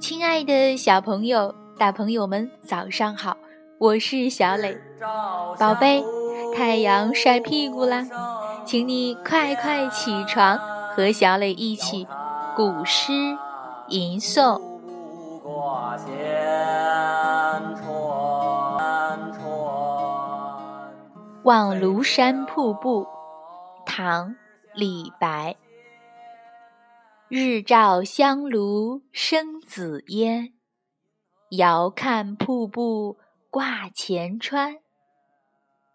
亲爱的小朋友、大朋友们，早上好！我是小磊，宝贝，太阳晒屁股啦，请你快快起床，和小磊一起古诗吟诵。望庐山瀑布，唐·李白。日照香炉生紫烟，遥看瀑布挂前川。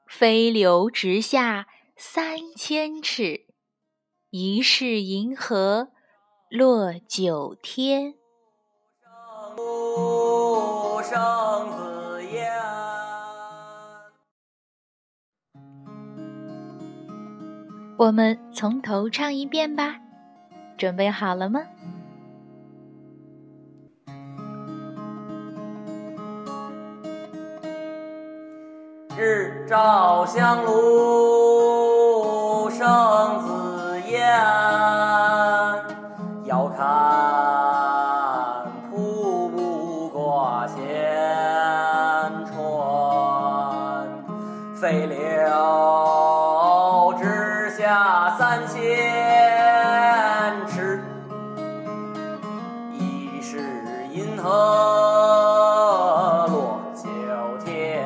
飞流直下三千尺，疑是银河落九天。我们从头唱一遍吧。准备好了吗？日照香炉生紫烟，遥看瀑布挂前川，飞流直下三千。落九天，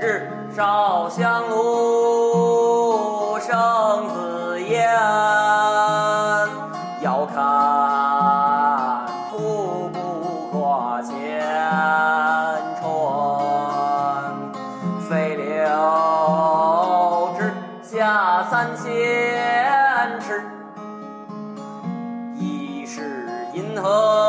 日照香炉生紫三千尺，疑是银河。